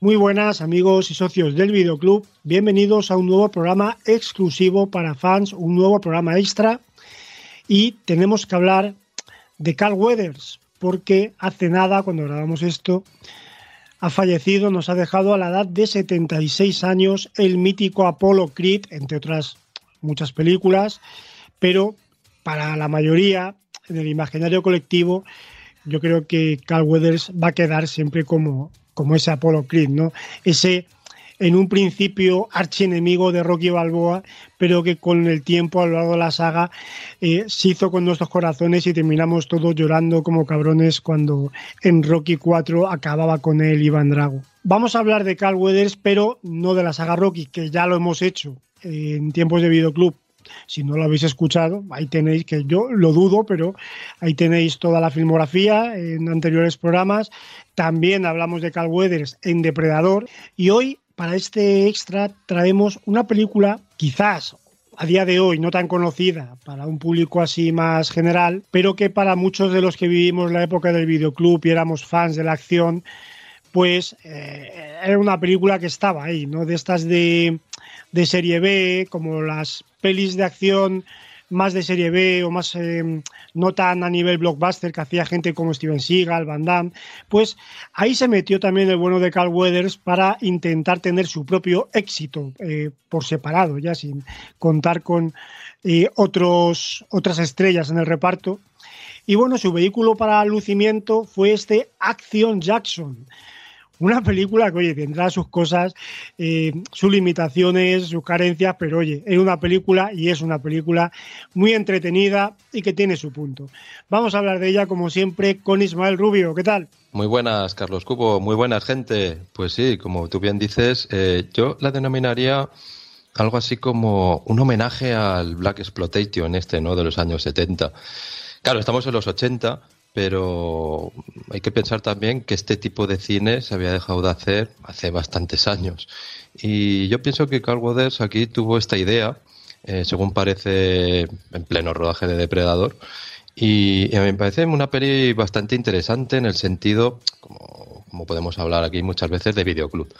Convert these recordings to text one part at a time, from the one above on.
Muy buenas amigos y socios del videoclub, bienvenidos a un nuevo programa exclusivo para fans, un nuevo programa extra. Y tenemos que hablar de Carl Weathers porque hace nada cuando grabamos esto ha fallecido, nos ha dejado a la edad de 76 años el mítico Apollo Creed, entre otras muchas películas, pero para la mayoría en el imaginario colectivo yo creo que Carl Weathers va a quedar siempre como como ese Apollo Creed, ¿no? Ese en un principio archienemigo de Rocky Balboa, pero que con el tiempo a lo largo de la saga eh, se hizo con nuestros corazones y terminamos todos llorando como cabrones cuando en Rocky 4 acababa con él Iván Drago. Vamos a hablar de Carl Weathers, pero no de la saga Rocky, que ya lo hemos hecho en tiempos de videoclub si no lo habéis escuchado, ahí tenéis, que yo lo dudo, pero ahí tenéis toda la filmografía en anteriores programas. También hablamos de Carl Weathers en Depredador. Y hoy, para este extra, traemos una película quizás a día de hoy no tan conocida para un público así más general, pero que para muchos de los que vivimos la época del videoclub y éramos fans de la acción, pues eh, era una película que estaba ahí, ¿no? De estas de de serie B, como las pelis de acción más de serie B o más eh, no tan a nivel blockbuster que hacía gente como Steven Seagal, Van Damme, pues ahí se metió también el bueno de Carl Weathers para intentar tener su propio éxito eh, por separado, ya sin contar con eh, otros, otras estrellas en el reparto. Y bueno, su vehículo para lucimiento fue este Action Jackson una película que, oye, tendrá sus cosas, eh, sus limitaciones, sus carencias, pero oye, es una película y es una película muy entretenida y que tiene su punto. Vamos a hablar de ella, como siempre, con Ismael Rubio. ¿Qué tal? Muy buenas, Carlos Cubo. Muy buenas, gente. Pues sí, como tú bien dices, eh, yo la denominaría algo así como un homenaje al Black Exploitation este, ¿no? De los años 70. Claro, estamos en los 80, pero hay que pensar también que este tipo de cine se había dejado de hacer hace bastantes años. Y yo pienso que Carl Weathers aquí tuvo esta idea, eh, según parece en pleno rodaje de Depredador, y, a mí me parece una peli bastante interesante en el sentido, como, como podemos hablar aquí muchas veces, de videoclub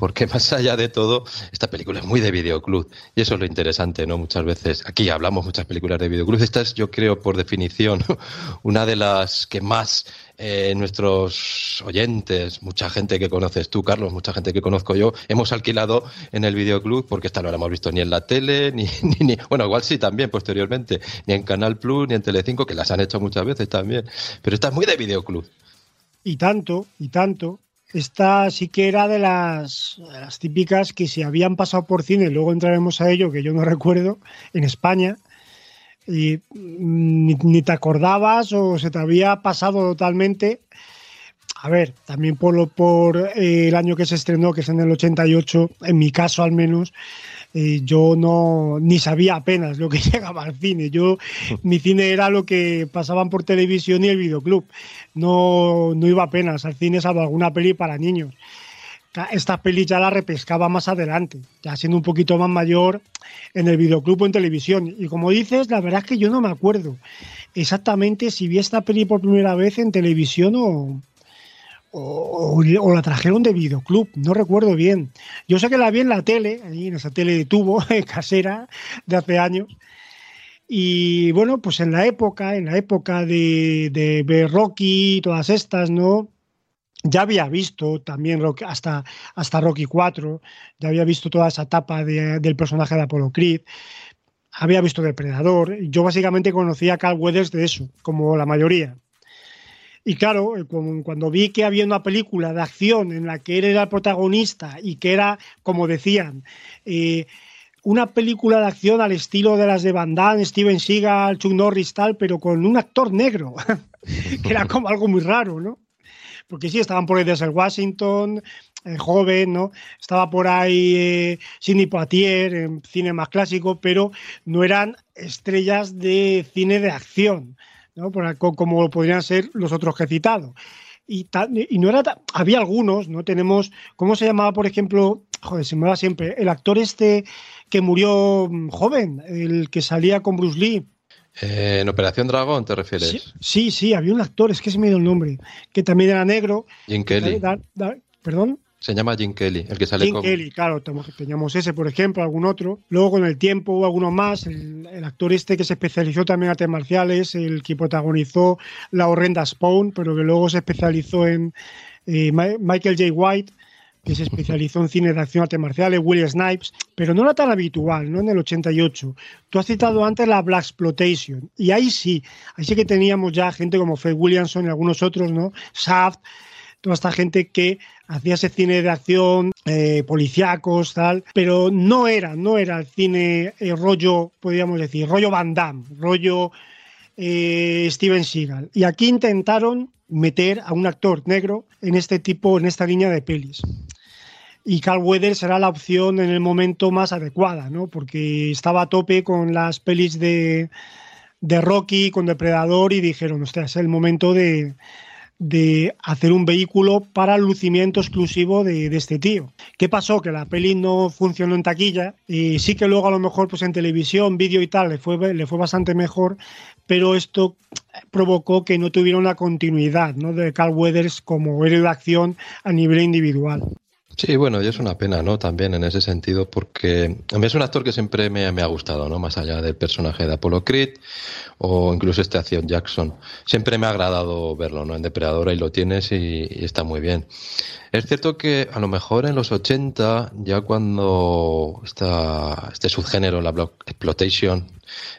porque más allá de todo, esta película es muy de videoclub y eso es lo interesante, ¿no? Muchas veces, aquí hablamos muchas películas de videoclub, esta es, yo creo, por definición, una de las que más eh, nuestros oyentes, mucha gente que conoces tú, Carlos, mucha gente que conozco yo, hemos alquilado en el videoclub porque esta no la hemos visto ni en la tele, ni, ni, bueno, igual sí también posteriormente, ni en Canal Plus, ni en Telecinco, que las han hecho muchas veces también, pero esta es muy de videoclub. Y tanto, y tanto, esta sí que era de las, típicas que se habían pasado por cine, luego entraremos a ello, que yo no recuerdo, en España, y ni, te acordabas o se te había pasado totalmente. A ver, también por, por eh, el año que se estrenó, que es en el 88, en mi caso al menos, eh, yo no ni sabía apenas lo que llegaba al cine. Yo mi cine era lo que pasaban por televisión y el videoclub. No, no iba apenas al cine salvo alguna peli para niños. Esta peli ya la repescaba más adelante, ya siendo un poquito más mayor en el videoclub o en televisión. Y como dices, la verdad es que yo no me acuerdo exactamente si vi esta peli por primera vez en televisión o, o, la trajeron de videoclub, no recuerdo bien. Yo sé que la vi en la tele, ahí en esa tele de tubo casera de hace años. Y bueno, pues en la época, en la época de, de Rocky y todas estas, ¿no? Ya había visto también hasta, hasta Rocky 4, ya había visto toda esa etapa del personaje de Apollo Creed. había visto Depredador. Yo básicamente conocía a Carl Weathers de eso, como la mayoría. Y claro, eh, cuando vi que había una película de acción en la que él era el protagonista y que era, como decían, eh, una película de acción al estilo de las de Van Damme, Steven Seagal, Chuck Norris, tal, pero con un actor negro, que era como algo muy raro, ¿no? Porque sí, estaban por ahí desde Washington, eh, joven, ¿no? Estaba por ahí Sidney Poitier, en cine más clásico, pero no eran estrellas de cine de acción, ¿no? como podrían ser los otros que he citado. Y, y no era había algunos, ¿no? Tenemos, ¿cómo se llamaba, por ejemplo? Joder, se me va siempre. El actor este que murió mm, joven, el que salía con Bruce Lee. Eh, ¿En Operación Dragón te refieres? Sí, sí, había un actor, es que se me dio el nombre, que también era negro. Jim Kelly. ¿Perdón? Se llama Jim Kelly, el que sale Jim Kelly, claro, teníamos ese, por ejemplo, algún otro. Luego con el tiempo hubo algunos más. El, actor este que se especializó también en artes marciales, el que protagonizó La horrenda Spawn, pero que luego se especializó en eh, Michael J. White, que se especializó en cine de acción artes marciales, William Snipes, pero no era tan habitual, ¿no? En el 88. Tú has citado antes la Black Exploitation, y ahí sí, ahí sí que teníamos ya gente como Fred Williamson y algunos otros, ¿no? Shaft, toda esta gente que hacía ese cine de acción, eh, policíacos, tal, pero no era, no era el cine eh, rollo, podríamos decir, rollo Van Damme, rollo eh, Steven Seagal. Y aquí intentaron meter a un actor negro en este tipo, en esta línea de pelis. Y Carl Weathers será la opción en el momento más adecuada, ¿no? Porque estaba a tope con las pelis de, de Rocky, con Depredador, y dijeron, ostras, es el momento de, de hacer un vehículo para el lucimiento exclusivo de, este tío. ¿Qué pasó? Que la peli no funcionó en taquilla y sí que luego a lo mejor pues en televisión, vídeo y tal le fue, le fue bastante mejor, pero esto provocó que no tuviera una continuidad ¿no? de Carl Weathers como héroe de acción a nivel individual. Sí, bueno, y es una pena, ¿no? También en ese sentido, porque a mí es un actor que siempre me, ha gustado, ¿no? Más allá del personaje de Apollo Creed o incluso este acción Jackson. Siempre me ha agradado verlo, ¿no? En Depredador y lo tienes y, está muy bien. Es cierto que a lo mejor en los 80, ya cuando está este subgénero, la Block Exploitation,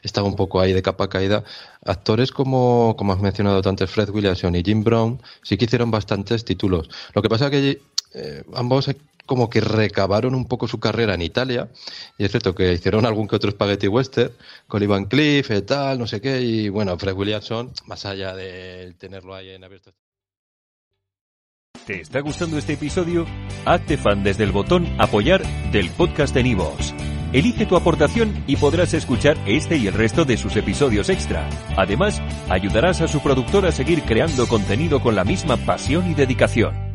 estaba un poco ahí de capa caída, actores como, como has mencionado tanto Fred Williamson y Jim Brown sí que hicieron bastantes títulos. Lo que pasa que eh, ambos como que recabaron un poco su carrera en Italia, y es cierto que hicieron algún que otro spaghetti western con Ivan Cliff y tal, no sé qué, y bueno, Fred Williamson, más allá de tenerlo ahí en abierto. ¿Te está gustando este episodio? Hazte fan desde el botón apoyar del podcast de Nivos. Elige tu aportación y podrás escuchar este y el resto de sus episodios extra. Además, ayudarás a su productor a seguir creando contenido con la misma pasión y dedicación.